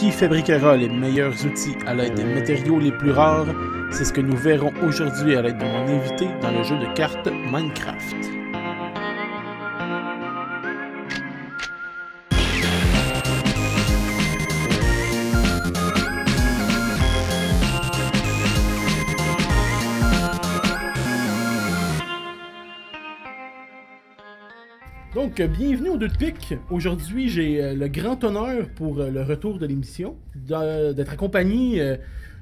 Qui fabriquera les meilleurs outils à l'aide des matériaux les plus rares C'est ce que nous verrons aujourd'hui à l'aide de mon invité dans le jeu de cartes Minecraft. Bienvenue au Deux de. Aujourd'hui, j'ai euh, le grand honneur pour euh, le retour de l'émission d'être accompagné euh,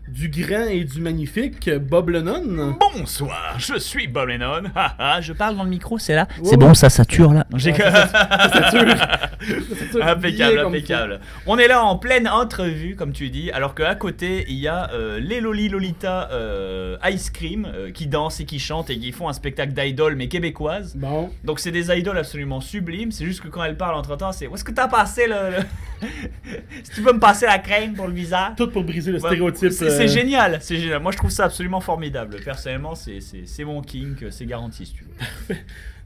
du grand et du magnifique Bob Lennon. Bonsoir, je suis Bob Lennon. Haha, je parle dans le micro, c'est là. Ouais, c'est ouais. bon, ça sature là. J'ai Ouais, ça, Ça sature. Ça sature impeccable, impeccable. On est là en pleine entrevue, comme tu dis, alors qu'à côté, il y a euh, les Loli Lolita euh, Ice Cream euh, qui dansent et qui chantent et qui font un spectacle d'idoles mais québécoises. Bon, Donc c'est des idoles absolument sublimes, c'est juste que quand elles parlent entre temps, c'est où est-ce que t'as passé le. le- si tu peux me passer la crème pour le visage tout pour briser le stéréotype. C'est euh, génial, c'est génial. Moi je trouve ça absolument formidable. Personnellement, c'est- mon kink, c'est garanti si tu veux.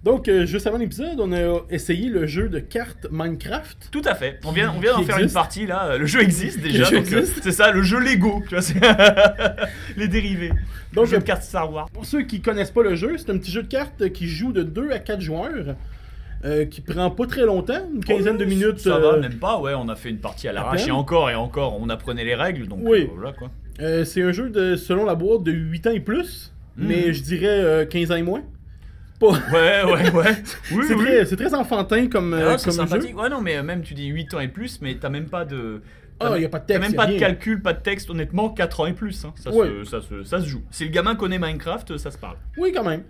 Donc, euh, juste avant l'épisode, on a essayé le jeu de cartes Minecraft. Tout à fait. On vient, on vient d'en faire une partie là. Le jeu existe déjà. euh. C'est ça, le jeu Lego. Tu vois, les dérivés. Donc, le jeu de cartes Star Wars. Pour ceux qui connaissent pas le jeu, c'est un petit jeu de cartes qui joue de 2 à 4 joueurs, euh, qui prend pas très longtemps, une quinzaine de minutes. Ça euh, va, même pas. Ouais, on a fait une partie à l'arrache et encore et encore, on apprenait les règles. Donc Oui. voilà quoi. Euh, c'est un jeu de, selon la boîte de 8 ans et plus, Mhm. mais je dirais euh, 15 ans et moins. Pas... Ouais, ouais, ouais. Oui, c'est oui. très, c'est très enfantin comme, euh, Ah, c'est comme jeu. sympathique. Ouais, non, mais euh, même tu dis 8 ans et plus, mais t'as même pas de. Ah, t'as y a pas de T'as texte, même y a pas de calcul, pas de texte, honnêtement, 4 ans et plus. hein. Ça, Ouais. se, ça, se, ça se joue. Si le gamin connaît Minecraft, ça se parle. Oui, quand même.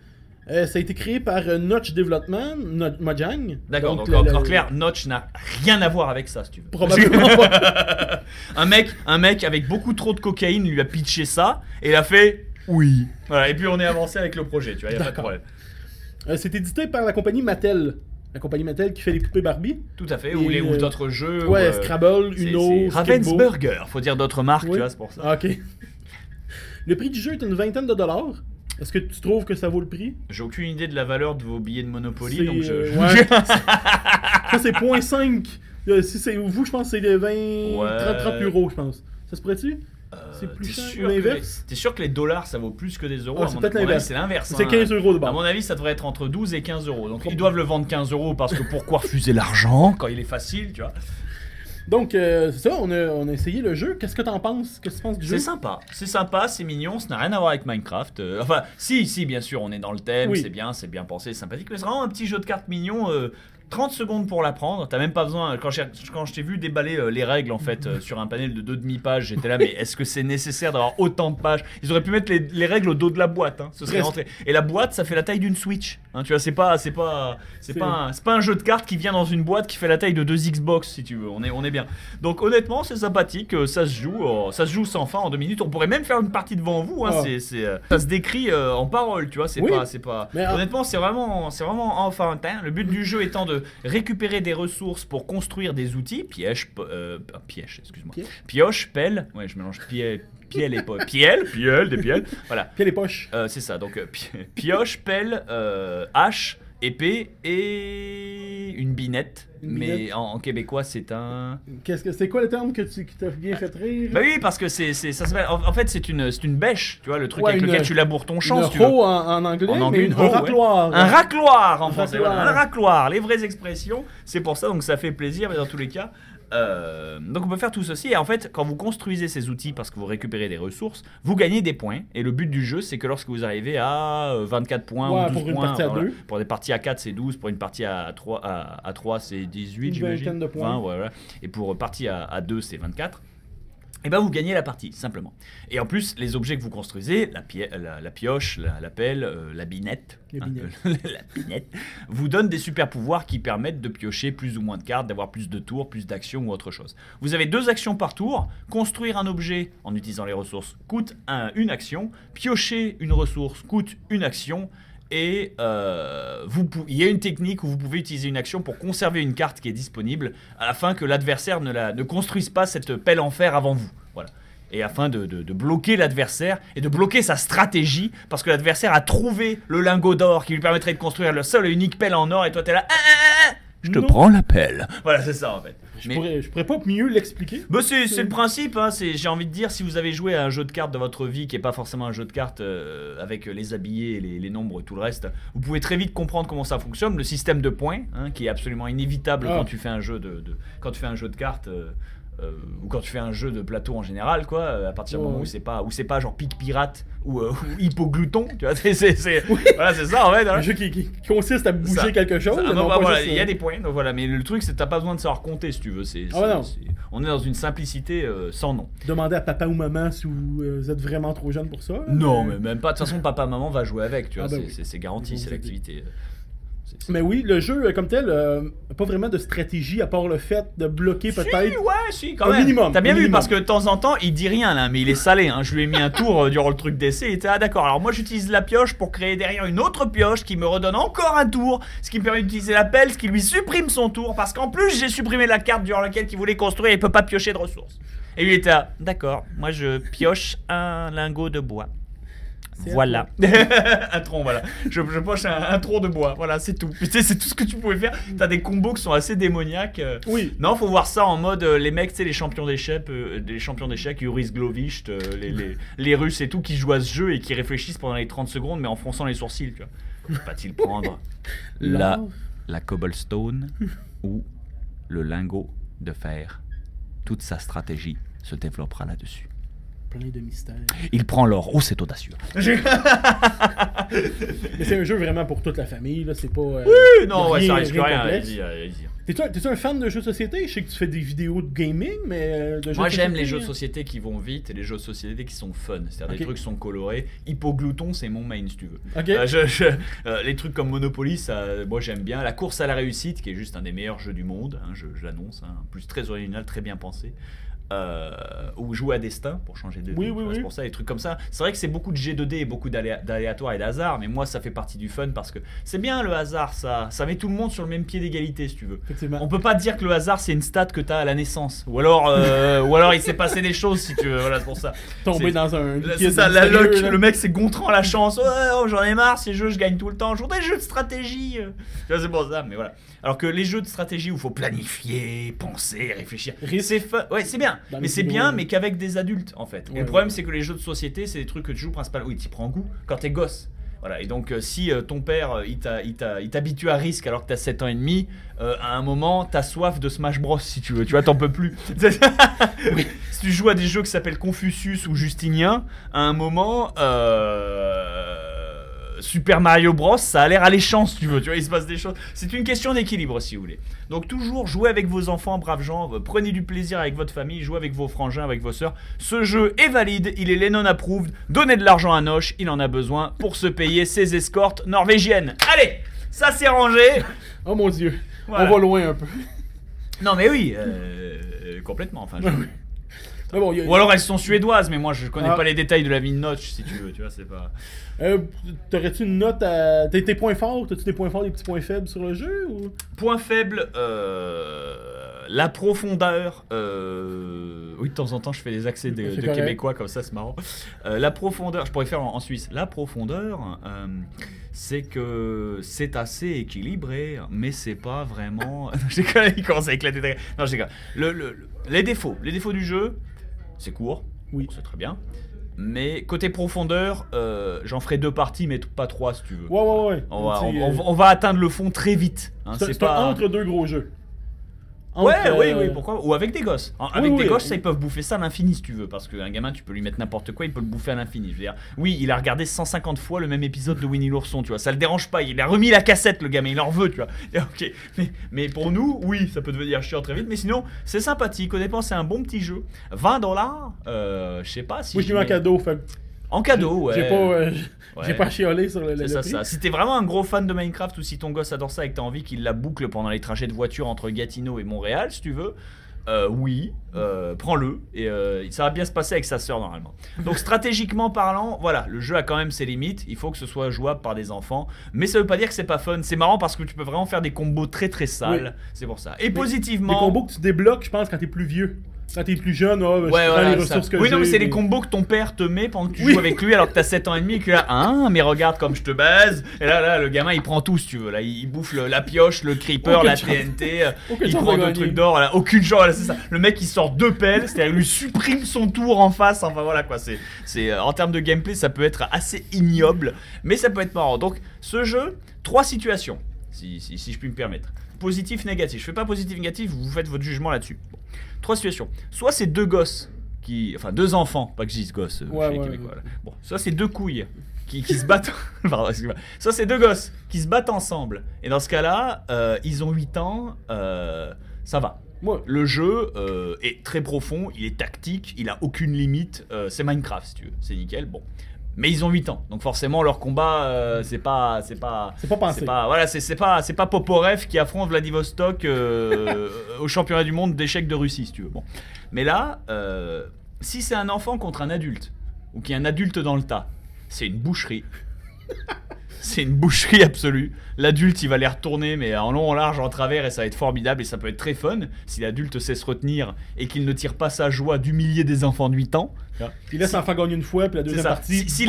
Euh, ça a été créé par euh, Notch Development, No- Mojang. D'accord, donc, la- en, la- en clair, Notch n'a rien à voir avec ça, si tu veux. Probablement pas. un mec, un mec avec beaucoup trop de cocaïne lui a pitché ça et il a fait oui. Voilà, et puis on est avancé avec le projet, tu vois, y a pas de problème. Euh, c'est édité par la compagnie Mattel. La compagnie Mattel qui fait les poupées Barbie. Tout à fait, Et ou, les, euh, d'autres jeux. ouais, ou, Scrabble, Uno. Ravensburger, faut dire d'autres marques, Oui. tu vois, c'est pour ça. Ah, ok. Le prix du jeu est une vingtaine de dollars. Est-ce que tu trouves que ça vaut le prix? J'ai aucune idée de la valeur de vos billets de Monopoly, donc je. euh, ouais. Ça, c'est 0.5. Euh, si c'est vous, je pense que c'est de 20, 30, 30 euros, je pense. Ça se pourrait-tu? C'est plus cher l'inverse? T'es sûr que les dollars ça vaut plus que des euros? Ah, À c'est peut-être l'inverse. C'est l'inverse. C'est hein. 15 euros de À base. mon avis, ça devrait être entre 12 et 15 euros. Donc ils doivent le vendre 15 euros parce que pourquoi refuser l'argent quand il est facile, tu vois? Donc, euh, c'est ça, on a, on a essayé le jeu. Qu'est-ce que t'en penses? Qu'est-ce que tu penses du jeu? C'est sympa, c'est sympa, c'est mignon, ça n'a rien à voir avec Minecraft. Euh, enfin, si, si, bien sûr, on est dans le thème, Oui. c'est bien, c'est bien pensé, c'est sympathique, mais c'est vraiment un petit jeu de cartes mignon. euh, 30 secondes pour l'apprendre, t'as même pas besoin. Quand j'ai- quand je t'ai vu déballer euh, les règles en fait euh, sur un panel de deux demi-pages, j'étais là, mais est-ce que c'est nécessaire d'avoir autant de pages? Ils auraient pu mettre les, les règles au dos de la boîte, hein, ce serait rentré. Et la boîte, ça fait la taille d'une Switch. hein, tu vois, c'est pas, c'est pas, c'est pas, un- c'est pas un jeu de cartes qui vient dans une boîte qui fait la taille de deux Xbox si tu veux. On est, on est bien. Donc honnêtement, c'est sympathique, euh, ça se joue, euh, ça se joue sans fin en deux minutes. On pourrait même faire une partie devant vous. Hein, Ah. c'est, c'est, euh, ça se décrit euh, en parole, tu vois. C'est Oui. pas, c'est pas. Mais, honnêtement, c'est vraiment, c'est vraiment enfantin. Le but du jeu étant de récupérer des ressources pour construire des outils, piège, euh, piège, excuse-moi, Piège. pioche, pelle. Ouais, je mélange pied, pielle et pielle, pielle, des pielles. Voilà. Puis les poches. Euh, c'est ça, donc euh, pi- pioche, pelle, euh, hache, épée et une binette. Une mais binette. en, en québécois, c'est un. Qu'est-ce que c'est quoi le terme que tu qui t'a bien fait rire? Bah oui, parce que c'est, c'est- ça s'appelle- en, en fait, c'est une, c'est une bêche, tu vois, le truc Ouais, avec une- lequel tu laboures ton champ, une si tu veux. en, en anglais, En anglais, mais une une ouais. racloire. Un racloir en Un français, racloir. voilà, un racloir, les vraies expressions, c'est pour ça, donc ça fait plaisir, mais dans tous les cas. Euh, donc on peut faire tout ceci et en fait quand vous construisez ces outils parce que vous récupérez des ressources, vous gagnez des points et le but du jeu c'est que lorsque vous arrivez à euh, 24 points Ouais, ou 12 pour une points, partie à voilà, pour des parties à 4 c'est 12, pour une partie à 3, à, à 3 c'est 18 Une j'imagine, de points. 20, voilà. et pour partie à, à 2 c'est 24. Et ben vous gagnez la partie, simplement. Et en plus, les objets que vous construisez, la, pie- la, la pioche, la, la pelle, euh, la binette, La hein, la binette, vous donnent des super pouvoirs qui permettent de piocher plus ou moins de cartes, d'avoir plus de tours, plus d'actions ou autre chose. Vous avez deux actions par tour. Construire un objet en utilisant les ressources coûte un- une action. Piocher une ressource coûte une action. Et euh, vous il y a une technique où vous pouvez utiliser une action pour conserver une carte qui est disponible afin que l'adversaire ne, construise pas cette pelle en fer avant vous. Voilà. Et afin de, bloquer l'adversaire et de bloquer sa stratégie, parce que l'adversaire a trouvé le lingot d'or qui lui permettrait de construire le seul et unique pelle en or, et toi t'es là, ah, ah, ah Je te Non. prends la pelle. Voilà, c'est ça en fait. Je, Mais- pourrais, je pourrais pas mieux l'expliquer. Bah, c'est c'est le principe, hein, c'est- j'ai envie de dire, si vous avez joué à un jeu de cartes de votre vie qui est pas forcément un jeu de cartes euh, avec les habillés, les, les nombres et tout le reste, vous pouvez très vite comprendre comment ça fonctionne. Le système de points, hein, qui est absolument inévitable Ah. quand tu fais un jeu de, de- quand tu fais un jeu de cartes. euh, euh, ou quand tu fais un jeu de plateau en général, quoi, euh, à partir du moment où c'est pas, où c'est pas genre pic pirate ou, euh, ou hypoglouton, tu vois, c'est, c'est, voilà, c'est ça en fait. hein. Un jeu qui, consiste à bouger Ça- quelque chose. Ah, non bah, bah, voilà, il y a des points, donc voilà, mais le truc c'est que t'as pas besoin de savoir compter si tu veux. C'est, Ah c'est- on est dans une simplicité euh, sans nom. Demander à papa ou maman si vous, euh, vous êtes vraiment trop jeune pour ça. Non, mais même pas. De toute façon, papa, maman va jouer avec, tu vois. Ah bah c'est, oui. garanti, c'est l'activité. Mais oui, le jeu euh, comme tel, euh, pas vraiment de stratégie à part le fait de bloquer Si, peut-être. ouais, si, quand Au même. minimum, T'as bien vu parce que de temps en temps, il dit rien là, mais il est salé. Hein. Je lui ai mis un tour euh, durant le truc d'essai. Il était ah d'accord. Alors moi, j'utilise la pioche pour créer derrière une autre pioche qui me redonne encore un tour, ce qui me permet d'utiliser la pelle, ce qui lui supprime son tour parce qu'en plus j'ai supprimé la carte durant laquelle il voulait construire. Il peut pas piocher de ressources. Et lui il était ah, d'accord. Moi, je pioche un lingot de bois. Voilà. un tronc, voilà. Je, je poche un, un tronc de bois. Voilà, c'est tout. Puis, tu sais, c'est tout ce que tu pouvais faire. T'as des combos qui sont assez démoniaques. euh. Oui. Non, faut voir ça en mode euh, les mecs, tu sais, les champions d'échecs, euh, des champions d'échecs, Uris Glovist, euh, les, les, les Russes et tout, qui jouent à ce jeu et qui réfléchissent pendant les 30 secondes, mais en fronçant les sourcils, tu vois. Va-t-il prendre la, Là, la cobblestone ou le lingot de fer Toute sa stratégie se développera là-dessus. Plein de mystères. Il prend l'or. Oh, c'est audacieux. Mais c'est un jeu vraiment pour toute la famille, là. C'est pas. euh, Oui, non, ouais, ça risque rien. T'es-tu un, t'es-tu un fan de jeux de société? Je sais que tu fais des vidéos de gaming, mais euh, de jeux Moi de j'aime les jeux de hein. société qui vont vite et les jeux de société qui sont fun. C'est-à-dire Ok. des trucs qui sont colorés. Hypoglouton, c'est mon main si tu veux. Euh, je- je- euh, les trucs comme Monopoly, ça, moi j'aime bien. La course à la réussite, qui est juste un des meilleurs jeux du monde, hein, je, je l'annonce. hein. En plus très original, très bien pensé. Euh, ou jouer à destin pour changer de Oui, vie, oui, oui. C'est pour ça, des trucs comme ça. C'est vrai que c'est beaucoup de G2D et beaucoup d'aléa- d'aléatoires et d'hasard, mais moi ça fait partie du fun parce que c'est bien le hasard, ça, ça met tout le monde sur le même pied d'égalité si tu veux. On peut pas dire que le hasard c'est une stat que t'as à la naissance. Ou alors, euh, ou alors il s'est passé des choses si tu veux. Voilà c'est pour ça. Tomber dans un. C'est ça, la là. Le mec c'est Gontran la chance. Oh, j'en ai marre ces jeux, je gagne tout le temps. Je voudrais des jeux de stratégie. c'est pour ça, mais voilà. Alors que les jeux de stratégie où faut planifier, penser, réfléchir, c'est fun. Ouais, c'est bien. Dans mais c'est bien, mais qu'avec des adultes en fait. et le problème ouais. c'est que les jeux de société, c'est des trucs que tu joues principalement. Oui, tu prends goût quand t'es gosse. Voilà, et donc euh, si euh, ton père euh, il t'habitue à risque alors que t'as 7 ans et demi, euh, à un moment t'as soif de Smash Bros si tu veux, tu vois, t'en peux plus. Si tu joues à des jeux qui s'appellent Confucius ou Justinien, à un moment, Super Mario Bros, ça a l'air alléchant si tu veux, tu vois, il se passe des choses. C'est une question d'équilibre si vous voulez. Donc toujours jouez avec vos enfants, braves gens, euh, prenez du plaisir avec votre famille, jouez avec vos frangins, avec vos sœurs. Ce jeu est valide, il est Lennon approved, donnez de l'argent à Noche, il en a besoin pour se payer ses escortes norvégiennes. Allez, ça c'est rangé. Oh mon dieu. Voilà. On va loin un peu. Non mais oui, euh, euh, complètement, enfin. je- Mais bon, il y a- Ou alors elles sont suédoises, mais moi je connais Ah. pas les détails de la vie de Notch, si tu veux, tu vois, c'est pas. Euh, T'aurais-tu une note à. Tes, tes points forts T'as-tu des points forts, des petits points faibles sur le jeu ou... Point faible, euh, la profondeur. euh, Oui, de temps en temps je fais des accès de, québécois comme ça, c'est marrant. Euh, la profondeur, je pourrais faire en, en Suisse. La profondeur, c'est que c'est assez équilibré, mais c'est pas vraiment. J'ai quand même- il commence à éclater. Non, j'ai le, le- le- Les défauts, les défauts du jeu, c'est court. Oui. c'est très bien. Mais côté profondeur, euh, j'en ferai deux parties, mais pas trois si tu veux. Ouais, ouais, ouais. On va, on, euh, va- on va atteindre le fond très vite. hein, C'est pas. entre deux gros jeux. Ouais, Entre, oui, euh, oui, pourquoi Ou avec des gosses. Oui, avec des oui, gosses, oui. ça, ils peuvent bouffer ça à l'infini si tu veux. Parce qu'un gamin, tu peux lui mettre n'importe quoi, il peut le bouffer à l'infini. Je veux dire, oui, il a regardé 150 fois le même épisode de Winnie l'ourson, tu vois. Ça le dérange pas. Il a remis la cassette, le gamin, il en veut, tu vois. Et ok. Mais, mais pour nous, oui, ça peut devenir chiant très vite. Mais sinon, c'est sympathique. Honnêtement, c'est un bon petit jeu. 20 dollars, euh, je sais pas si. Moi, je l'ai eu mets- cadeau. Fait En cadeau, ouais. J'ai pas, euh, Ouais. pas chiolé sur le, le, ça, prix. ça. Si t'es vraiment un gros fan de Minecraft ou si ton gosse adore ça et que t'as envie qu'il la boucle pendant les trajets de voiture entre Gatineau et Montréal, si tu veux, euh, oui, euh, prends-le et euh, ça va bien se passer avec sa sœur normalement. Donc stratégiquement parlant, voilà, le jeu a quand même ses limites. Il faut que ce soit jouable par des enfants, mais ça veut pas dire que c'est pas fun. C'est marrant parce que tu peux vraiment faire des combos très très sales. C'est pour ça. Et Des positivement, combos que tu débloques, je pense, quand t'es plus vieux. Quand t'es plus jeune, ah, ben, je Ouais, prends voilà, les ressources que Oui, non, mais c'est les combos que ton père te met pendant que tu Oui. joues avec lui alors que t'as 7 ans et demi et que là, ah, mais regarde comme je te baise. Et là, là, le gamin il prend tout si tu veux. Là, il bouffe le- la pioche, le creeper, la. TNT. euh, il prend de deux trucs d'or. Aucune chance, c'est ça. Le mec il sort deux pelles, c'est-à-dire il lui supprime son tour en face. Enfin voilà quoi. C'est, c'est, euh, en termes de gameplay, ça peut être assez ignoble, mais ça peut être marrant. Donc, ce jeu, trois situations, si, si, si je puis me permettre. Positif, négatif. Je fais pas positif, négatif, vous faites votre jugement là-dessus. Bon. Trois situations. Soit c'est deux gosses qui. Enfin, deux enfants, pas que je dise gosses. euh, Ouais, chez les ouais, Québécois. Bon, soit c'est deux couilles qui, qui se battent. Pardon, excuse-moi. Soit c'est deux gosses qui se battent ensemble. Et dans ce cas-là, euh, ils ont 8 ans, euh, ça va. Le jeu euh, est très profond, il est tactique, il a aucune limite. euh, c'est Minecraft si tu veux, c'est nickel. Bon. Mais ils ont 8 ans, donc forcément leur combat, euh, c'est pas, c'est pas, c'est pas pensé. c'est pas, voilà, c'est c'est pas, c'est pas Poporev qui affronte Vladivostok euh, au championnat du monde d'échecs de Russie, si tu veux. Bon, mais là, euh, si c'est un enfant contre un adulte ou qu'il y a un adulte dans le tas, c'est une boucherie. C'est une boucherie absolue. L'adulte, il va les retourner, mais en long, en large, en travers, et ça va être formidable, et ça peut être très fun si l'adulte sait se retenir et qu'il ne tire pas sa joie d'humilier des enfants de 8 ans. Il laisse l'enfant gagner une fois, puis la deuxième partie. Si,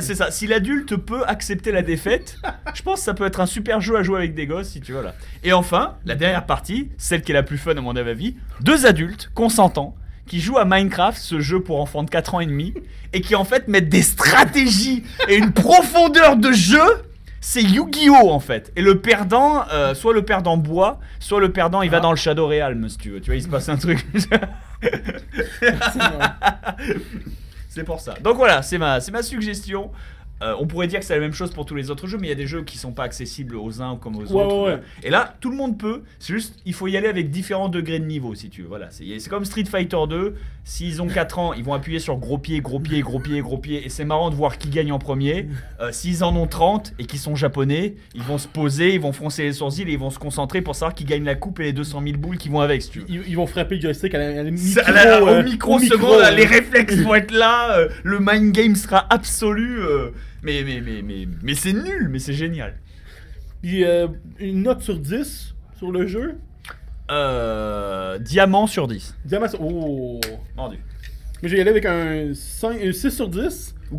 c'est ça. Si l'adulte peut accepter la défaite, je pense que ça peut être un super jeu à jouer avec des gosses si tu veux là. Et enfin, la dernière partie, celle qui est la plus fun à mon avis, deux adultes consentants qui jouent à Minecraft, ce jeu pour enfants de 4 ans et demi, et qui en fait mettent des stratégies et une profondeur de jeu. C'est Yu-Gi-Oh en fait. Et le perdant, euh, soit le perdant boit, soit le perdant il va Ah. dans le Shadow Realm si tu veux. Tu vois, il se passe un truc. C'est pour ça. Donc voilà, c'est ma, c'est ma suggestion. Euh, on pourrait dire que c'est la même chose pour tous les autres jeux, mais il y a des jeux qui sont pas accessibles aux uns comme aux Ouais, autres. ouais. Et là, tout le monde peut. C'est juste, il faut y aller avec différents degrés de niveau, si tu veux. Voilà, c'est comme Street Fighter 2. S'ils ont 4 ans, ils vont appuyer sur gros pied, gros pied, gros pied, gros pied. Et c'est marrant de voir qui gagne en premier. Euh, S'ils en ont 30 et qui sont japonais, ils vont se poser, ils vont froncer les sourcils et ils vont se concentrer pour savoir qui gagne la coupe et les 200 000 boules qui vont avec, si tu veux. Ils, ils vont frapper le joystick à la, à la micro, euh, au micro, les réflexes vont être là, euh, le mind game sera absolu. euh, mais mais, mais, mais, mais c'est nul, mais c'est génial. Puis une note sur 10 sur le jeu. Euh, diamant sur 10. Diamant sur- Oh. Vendu. Mais y aller avec un, 5, un 6 sur 10. Ou,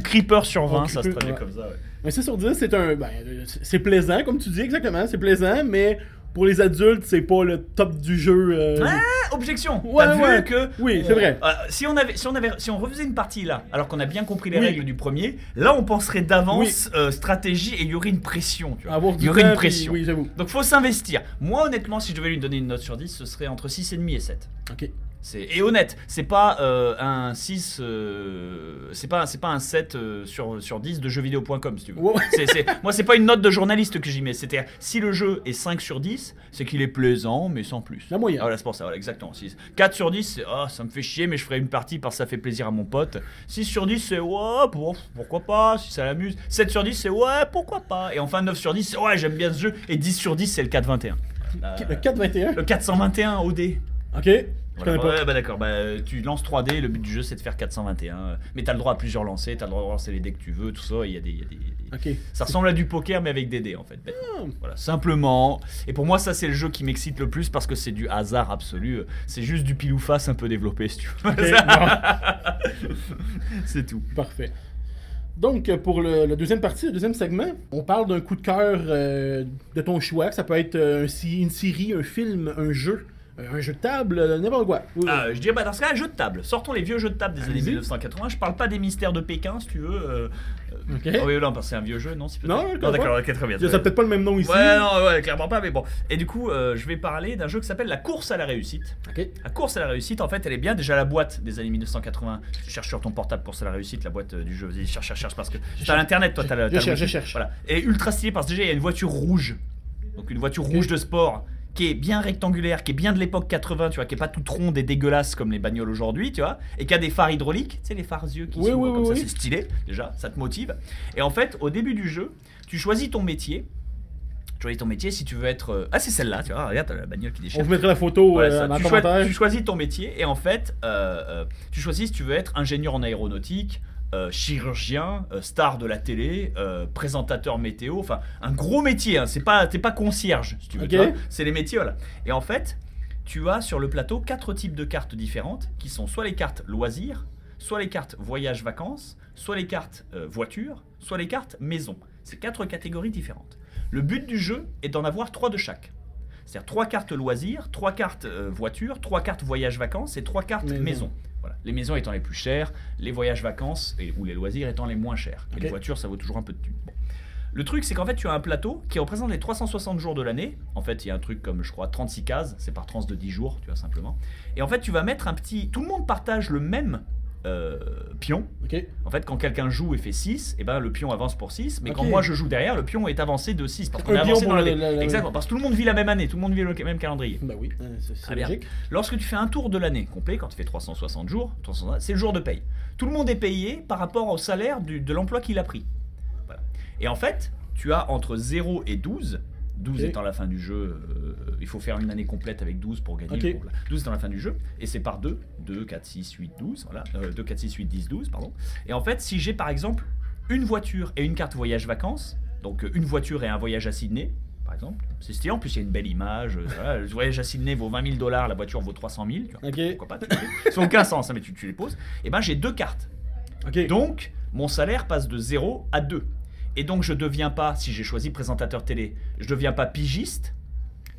creeper sur 20, Oh, ça se traduit ouais. comme ça. ouais. Un 6 sur 10, c'est un. Ben, c'est plaisant, comme tu dis exactement. C'est plaisant, mais pour les adultes, c'est pas le top du jeu. euh, Ah, objection. Ouais, T'as vu? ouais. que Oui, c'est vrai. euh, si on avait, si on avait, si on refaisait une partie là, alors qu'on a bien compris les Oui. règles du premier, là on penserait d'avance euh, stratégie et il y aurait une pression. Tu vois. avoir il y aurait une pression. Oui, j'avoue. Donc faut s'investir. Moi honnêtement, si je devais lui donner une note sur 10, ce serait entre 6,5 et 7. Ok. C'est et honnête, c'est pas euh, un 6 euh, c'est pas c'est pas un 7 euh, sur sur 10 de jeuxvideo.com si tu veux. Ouais, ouais. C'est- c'est- moi c'est pas une note de journaliste que j'y mets, c'était si le jeu est 5 sur 10, c'est qu'il est plaisant mais sans plus. La moyenne. Ah, voilà, c'est pour ça, voilà, exactement. 6. 4 sur 10, c'est ah, ça me fait chier mais je ferai une partie parce que ça fait plaisir à mon pote. 6 sur 10, c'est ouais, bon, pourquoi pas si ça l'amuse. 7 sur 10, c'est ouais, pourquoi pas. Et enfin 9 sur 10, c'est ouais, j'aime bien ce jeu et 10 sur 10, c'est le 421. Euh, Le 4-21. le 421 OD. Ok. Voilà, pas. ouais, bah d'accord, bah, tu lances 3D, le but du jeu c'est de faire 421. euh, Mais t'as le droit à plusieurs lancers, t'as le droit de lancer les dés que tu veux, tout ça. Il y a des, y a des-. Ça ressemble à du poker mais avec des dés en fait. bêtement. Ah. Voilà, simplement. Et pour moi, ça c'est le jeu qui m'excite le plus parce que c'est du hasard absolu. C'est juste du pile ou face un peu développé si tu veux. C'est tout. Parfait. Donc, pour le, la deuxième partie, le deuxième segment, on parle d'un coup de cœur euh, de ton choix. Ça peut être euh, un une série, un film, un jeu, un jeu de table, euh, n'importe quoi. Ah, je dirais, bah, dans ce cas, jeu de table. Sortons les vieux jeux de table des années Allez-y. 1980. Je parle pas des mystères de Pékin, si tu veux. euh, euh, Ok. oh oui, non, c'est un vieux jeu, non si Non, d'accord, d'accord, ok, très bien. Ça peut-être pas le même nom ici. Ouais, non, ouais, clairement pas, mais bon. Et du coup, euh, je vais parler d'un jeu qui s'appelle La course à la réussite. Ok. La course à la réussite, en fait, elle est bien. Déjà, la boîte des années 1980. Tu cherches sur ton portable course à la réussite, la boîte euh, du jeu. Vas-y, cherche, cherche, cherche, parce que t'as l'internet, toi, t'as la. Je cherche, je cherche. Voilà. Et ultra stylé parce que déjà, il y a une voiture rouge. Donc, une voiture rouge de sport qui est bien rectangulaire, qui est bien de l'époque 80, tu vois, qui est pas toute ronde et dégueulasse comme les bagnoles aujourd'hui, tu vois, et qui a des phares hydrauliques, tu sais, les phares yeux qui Oui, s'ouvrent oui, comme oui, ça, c'est stylé, déjà, ça te motive. Et en fait, au début du jeu, tu choisis ton métier. Tu choisis ton métier si tu veux être. euh, Ah, c'est celle-là, tu vois, regarde, t'as la bagnole qui déchire. On vous mettra la photo Ouais, euh, tu, le choi- commentaire. tu choisis ton métier et en fait, euh, euh, tu choisis si tu veux être ingénieur en aéronautique, euh, chirurgien, euh, star de la télé, euh, présentateur météo, enfin un gros métier. Hein, c'est pas, t'es pas concierge, si tu veux. C'est les métiers, voilà. Et en fait, tu as sur le plateau quatre types de cartes différentes qui sont soit les cartes loisirs, soit les cartes voyage-vacances, soit les cartes voiture, soit les cartes maison. C'est quatre catégories différentes. Le but du jeu est d'en avoir trois de chaque. C'est-à-dire trois cartes loisirs, trois cartes voiture, trois cartes voyage-vacances et trois cartes Maison. maison. Voilà. Les maisons étant les plus chères, les voyages-vacances et- ou les loisirs étant les moins chers. Et les voitures, ça vaut toujours un peu de thunes. Bon. Le truc, c'est qu'en fait, tu as un plateau qui représente les 360 jours de l'année. En fait, il y a un truc comme, je crois, 36 cases. C'est par tranche de 10 jours, tu vois, simplement. Et en fait, tu vas mettre un petit. Tout le monde partage le même euh, pion. En fait, quand quelqu'un joue et fait 6, et ben, le pion avance pour 6. Mais quand moi je joue derrière, le pion est avancé de 6. Parce Un qu'on est pion avancé pour dans le- l'année. la- la- Exactement. Parce que tout le monde vit la même année. Tout le monde vit le même calendrier. Bah oui, c'est logique. Lorsque tu fais un tour de l'année complet, quand tu fais 360 jours, 360 c'est le jour de paye. Tout le monde est payé par rapport au salaire du- de l'emploi qu'il a pris. Voilà. Et en fait, tu as entre 0 et 12, 12 Ok. étant la fin du jeu, euh, il faut faire une année complète avec 12 pour gagner. Ok. Donc, là, 12 étant la fin du jeu, et c'est par 2, 2, 4, 6, 8, 12, voilà, euh, 2, 4, 6, 8, 10, 12, pardon. Et en fait, si j'ai par exemple une voiture et une carte voyage vacances, donc euh, une voiture et un voyage à Sydney, par exemple, c'est stylé, en plus il y a une belle image, euh, voilà, le voyage à Sydney vaut 20 000 dollars, la voiture vaut 300 000, tu vois. Ok. pourquoi pas, ça n'a aucun sens, hein, mais tu, tu les poses, et ben j'ai deux cartes. Donc, mon salaire passe de 0 à 2. Et donc, je deviens pas, si j'ai choisi présentateur télé, je deviens pas pigiste,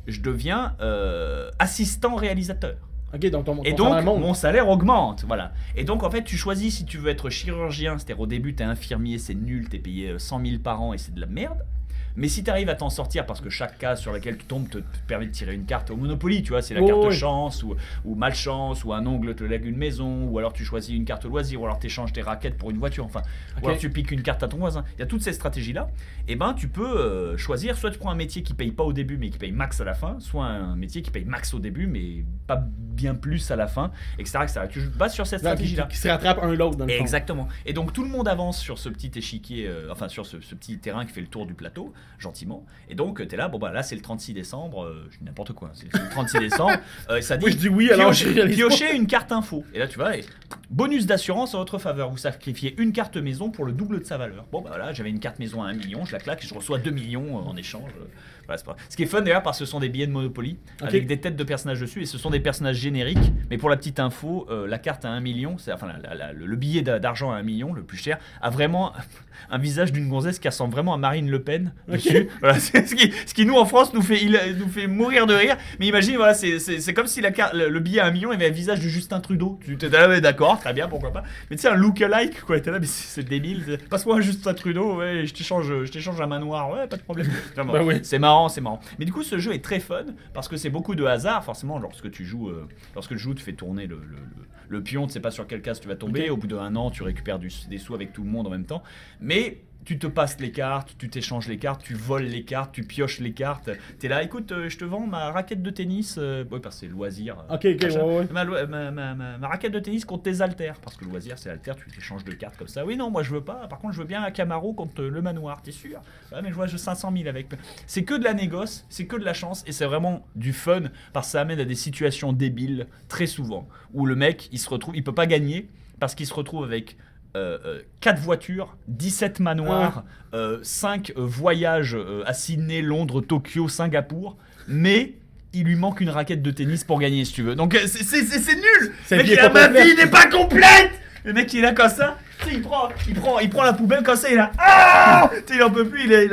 je deviens euh, assistant réalisateur. Ok, donc ton, Et ton donc, mon salaire augmente. Voilà. Et donc, en fait, tu choisis si tu veux être chirurgien, c'est-à-dire au début, t'es infirmier, c'est nul, t'es payé euh, 100 000 par an et c'est de la merde. Mais si tu arrives à t'en sortir parce que chaque case sur laquelle tu tombes te, te permet de tirer une carte au Monopoly, tu vois, c'est la Oh, carte oui. chance ou, ou malchance ou un ongle te lègue une maison ou alors tu choisis une carte loisir ou alors tu échanges tes raquettes pour une voiture, enfin, ou alors tu piques une carte à ton voisin. Il y a toutes ces stratégies-là. Et ben, tu peux euh, choisir soit tu prends un métier qui paye pas au début mais qui paye max à la fin, soit un métier qui paye max au début mais pas bien plus à la fin, etc. etc. Tu bases sur cette stratégie-là. qui se rattrape un l'autre dans le fond. Exactement. Et donc tout le monde avance sur ce petit échiquier, euh, enfin sur ce, ce petit terrain qui fait le tour du plateau, gentiment. Et donc tu es là, bon bah là c'est le 36 décembre, euh, je dis n'importe quoi, c'est le 36 décembre, euh, et ça dit Moi, je dis oui, alors piocher une carte info. Et là tu vois, et bonus d'assurance en votre faveur, vous sacrifiez une carte maison pour le double de sa valeur. Bon bah voilà, j'avais une carte maison à 1 million, je la claque et je reçois 2 millions euh, en échange. voilà, pas- Ce qui est fun d'ailleurs parce que ce sont des billets de Monopoly avec des têtes de personnages dessus et ce sont des personnages génériques. Mais pour la petite info, euh, la carte à 1 million, enfin la- la- le le billet d'a- d'argent à 1 million, le plus cher, a vraiment un visage d'une gonzesse qui ressemble vraiment à Marine Le Pen dessus. Voilà, ce qui, ce qui nous en France nous fait, il, nous fait mourir de rire. Mais imagine, voilà, c'est- comme si la carte, le, le billet à 1 million avait un visage de Justin Trudeau. Tu t'es là, d'accord, très bien, pourquoi pas. Mais tu sais, un look-alike, quoi, t'es là, mais c'est débile. Passe-moi un Justin Trudeau, ouais, je t'échange je t'échange un manoir, ouais, pas de problème. Bah oui. C'est marrant, c'est marrant. Mais du coup, ce jeu est très fun parce que c'est beaucoup de hasard. Forcément, lorsque tu joues, euh, lorsque tu joues, tu fais tourner le, le, pion, tu sais pas sur quelle case tu vas tomber. Au bout d'un an, tu récupères du- des sous avec tout le monde en même temps. Mais tu te passes les cartes, tu t'échanges les cartes, tu voles les cartes, tu pioches les cartes. T'es là, écoute, euh, je te vends ma raquette de tennis. euh, ouais, parce que c'est loisir. euh, Ok, ok, machin. ouais. Ma, lo- ma- ma- ma- ma raquette de tennis contre tes haltères. Parce que le loisir, c'est haltères, tu échanges de cartes comme ça. Oui, non, moi je veux pas. Par contre, je veux bien un Camaro contre le manoir, t'es sûr? Ouais, mais je vois, je 500 000 avec. C'est que de la négoce, c'est que de la chance, et c'est vraiment du fun, parce que ça amène à des situations débiles, très souvent, où le mec, il se retrouve, il peut pas gagner, parce qu'il se retrouve avec. 4 voitures, 17 manoirs, 5 voyages euh, à Sydney, Londres, Tokyo, Singapour, mais il lui manque une raquette de tennis pour gagner si tu veux. Donc euh, c'est- nul Le mec, vie ma vie n'est pas complète Le mec il est là comme ça, il prend, il, prend, il prend la poubelle comme ça, il est là, ah il en peut plus, il est,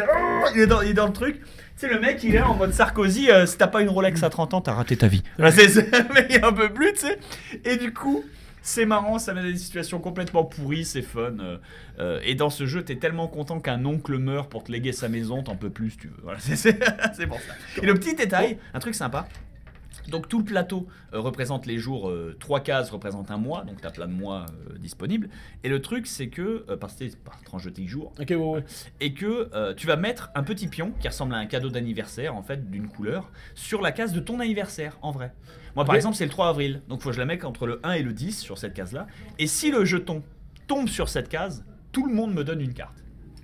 il dans, il est dans le truc. Sais, le mec il est là en mode Sarkozy, euh, si t'as pas une Rolex à 30 ans, t'as raté ta vie. C'est- le mec il en peut plus, tu sais. Et du coup, c'est marrant, ça mène à des situations complètement pourries, c'est fun. euh, euh, et dans ce jeu, t'es tellement content qu'un oncle meurt pour te léguer sa maison, t'en peux plus tu veux. Voilà, c'est- pour ça. Et le petit détail, un truc sympa. Donc tout le plateau euh, représente les jours, euh, trois cases représentent un mois, donc tu as plein de mois euh, disponibles. Et le truc c'est que, parce que c'est par tranche de jours, Ok, ouais, ouais. et que tu vas mettre un petit pion qui ressemble à un cadeau d'anniversaire en fait d'une couleur sur la case de ton anniversaire en vrai. Moi par exemple c'est le 3 avril, donc faut que je la mette entre le 1 et le 10 sur cette case là. Et si le jeton tombe sur cette case, tout le monde me donne une carte.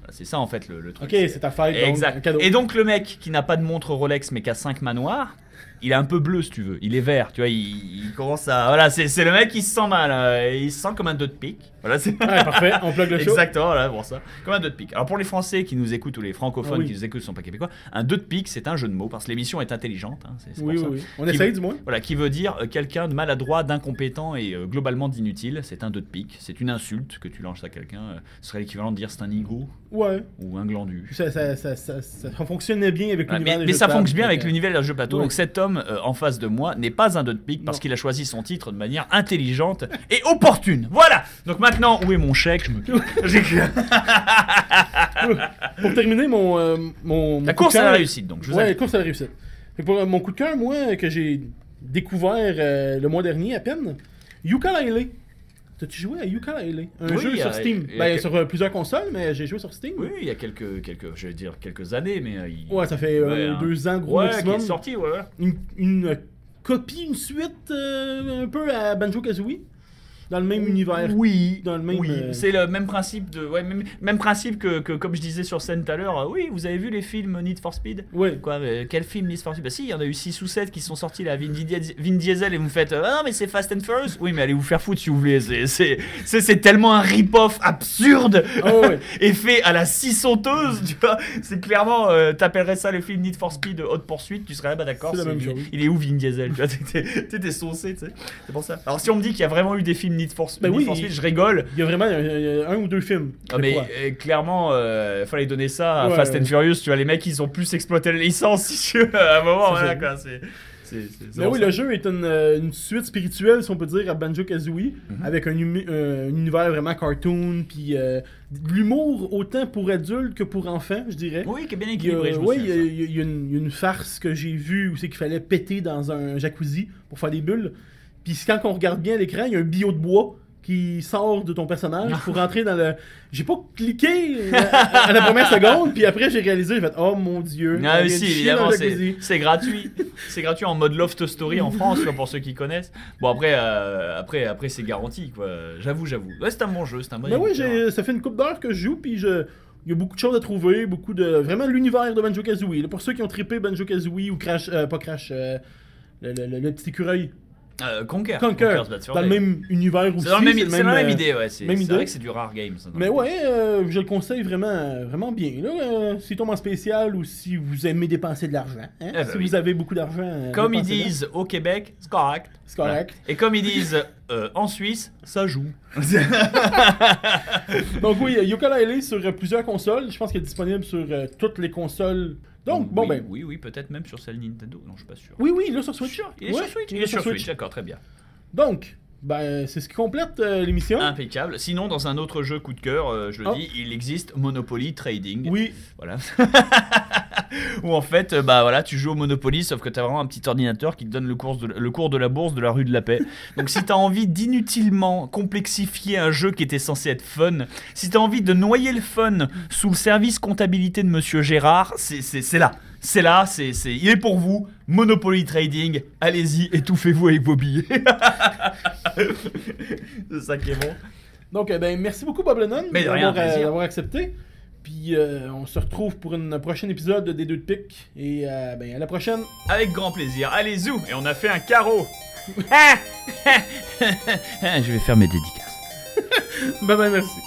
C'est ça en fait le, le truc. Ok, c'est ta un Exact. cadeau. Et donc le mec qui n'a pas de montre Rolex mais qui a 5 manoirs, il est un peu bleu si tu veux. Il est vert, tu vois. Il, il commence à. Voilà, c'est le mec qui se sent mal. euh, il se sent comme un deux de pique. Voilà, c'est. Ouais, parfait, on plug le show. Exactement, voilà, pour ça. Comme un deux de pique. Alors pour les Français qui nous écoutent ou les francophones Ah oui. qui nous écoutent, qui sont pas québécois, un deux de pique, c'est un jeu de mots parce que l'émission est intelligente. hein, c'est c'est Oui, oui, ça. oui. On Qui- essaye du moins. Voilà, qui veut dire euh, quelqu'un de maladroit, d'incompétent et euh, globalement d'inutile. C'est un deux de pique. C'est une insulte que tu lances à quelqu'un. ce serait l'équivalent de dire c'est un nigo Ouais. ou un glandu. Ça, ça, ça, ça, fonctionnait bien avec l'univers mais des mais jeux ça fonctionne bien avec l'univers d'un jeu plateau. Ouais. Donc cet homme euh, en face de moi n'est pas un de pique parce qu'il a choisi son titre de manière intelligente et opportune. Voilà. Donc maintenant, où est mon chèque? Je me. Pour terminer, mon. euh, mon, mon La de course à la cœur- réussite. Donc je vous Ouais, la invite. course à la réussite. Fait que pour euh, mon coup de cœur, moi, que j'ai découvert euh, le mois dernier à peine, Yooka-Laylee. T'as-tu joué à Yooka-Laylee Un Oui, jeu a- sur Steam. a Ben, sur euh, plusieurs consoles, mais j'ai joué sur Steam. Oui, il y a quelques, quelques, je vais dire quelques années, mais euh, il... Ouais, ça fait euh, Ouais, hein. deux ans, gros ouais, qui maximum. est sorti, ouais. Une, une, copie, une suite euh, un peu à Banjo-Kazooie. Dans le même univers. Oui, Dans le même, oui. euh, c'est le même principe de, ouais, même, même principe que, que, comme je disais sur scène tout à l'heure. euh, oui, vous avez vu les films Need for Speed? Ouais. Quoi, quel film Need for Speed? Bah si, il y en a eu 6 ou 7 qui sont sortis là, Vin, Vin Diesel et vous me faites euh, ah non mais c'est Fast and Furious? Oui mais allez vous faire foutre si vous voulez. C'est c'est c'est c'est tellement un rip-off absurde Ah et fait à la scie sauteuse, tu vois. C'est clairement, euh, t'appellerais ça le film Need for Speed Haute Poursuite, tu serais là, bah d'accord. Chose. Il est où Vin Diesel? Tu vois, t'es- t'es t'es saucé, tu sais. C'est pour ça. Alors si on me dit qu'il y a vraiment eu des films Need for, Ben Need oui, for il- Speed, je rigole. Il y a vraiment un ou deux films. Ah, mais euh, clairement, euh, fallait donner ça à Ouais, Fast and Furious. Tu vois, les mecs, ils ont plus exploité la licence, si. À un moment, voilà quoi. C'est. Mais oui, ça. le jeu est une, euh, une suite spirituelle, si on peut dire, à Banjo-Kazooie, Mhm. avec un, euh, un univers vraiment cartoon, puis euh, l'humour autant pour adultes que pour enfants, je dirais. Oui, qui est bien équilibré. une, il y a une farce que j'ai vue où c'est qu'il fallait péter dans un jacuzzi pour faire des bulles. Puis quand on regarde bien l'écran, il y a un bio de bois qui sort de ton personnage pour rentrer dans le. J'ai pas cliqué euh, à, à la première seconde, puis après j'ai réalisé, j'ai fait Oh mon dieu. Ah oui, si, évidemment, c'est gratuit. c'est gratuit en mode Loft Story en France, quoi, pour ceux qui connaissent. Bon, après, euh, après, après c'est garanti, quoi. J'avoue, j'avoue. Ouais, c'est un bon jeu, c'est un bon Ben oui, ça fait une couple d'heures que je joue, puis je. Il y a beaucoup de choses à trouver, beaucoup de. Vraiment l'univers de Banjo Kazooie. Là, Pour ceux qui ont trippé Banjo Kazooie ou Crash. euh, pas Crash. euh, le, le- le- le petit écureuil. Euh, Conquer. Conquer. Dans le même univers aussi. C'est dans, le même, c'est dans la même euh, idée, ouais. C'est même c'est idée. vrai que c'est du rare game, ça. Mais ouais, euh, je le conseille vraiment, vraiment bien. Là, euh, s'il tombe en spécial ou si vous aimez dépenser de l'argent. hein, Eh ben si oui. vous avez beaucoup d'argent. euh, Comme ils disent au Québec, c'est correct. C'est correct. Et comme ils disent euh, en Suisse, ça joue. Donc oui, Yooka-Laylee sur euh, plusieurs consoles. Je pense qu'il est disponible sur euh, toutes les consoles. Donc, bon oui, ben. Oui, oui, peut-être même sur celle Nintendo. Non, je suis pas sûr. Oui, oui, là sur Switch. Il est Ouais, sur Switch. Il est sur Switch, d'accord, très bien. Donc, ben, c'est ce qui complète euh, l'émission. Impeccable. Sinon, dans un autre jeu coup de cœur, euh, je le Oh. dis, il existe Monopoly Trading. Oui, Voilà. Où en fait, euh, bah voilà, tu joues au Monopoly, sauf que tu as vraiment un petit ordinateur qui te donne le cours, de, le cours de la bourse de la rue de la paix. Donc si tu as envie d'inutilement complexifier un jeu qui était censé être fun, si tu as envie de noyer le fun sous le service comptabilité de Monsieur Gérard, c'est là. C'est là, c'est c'est- il est pour vous. Monopoly Trading, allez-y, étouffez-vous avec vos billets. c'est ça qui est bon. donc euh, ben, merci beaucoup Bob Lennon Mais de rien, d'avoir, euh, d'avoir accepté. Puis euh, on se retrouve pour un prochain épisode des deux de pique. Et euh, ben, à la prochaine. Avec grand plaisir. Allez, zou Et on a fait un carreau. Je vais faire mes dédicaces. Bye bye, merci.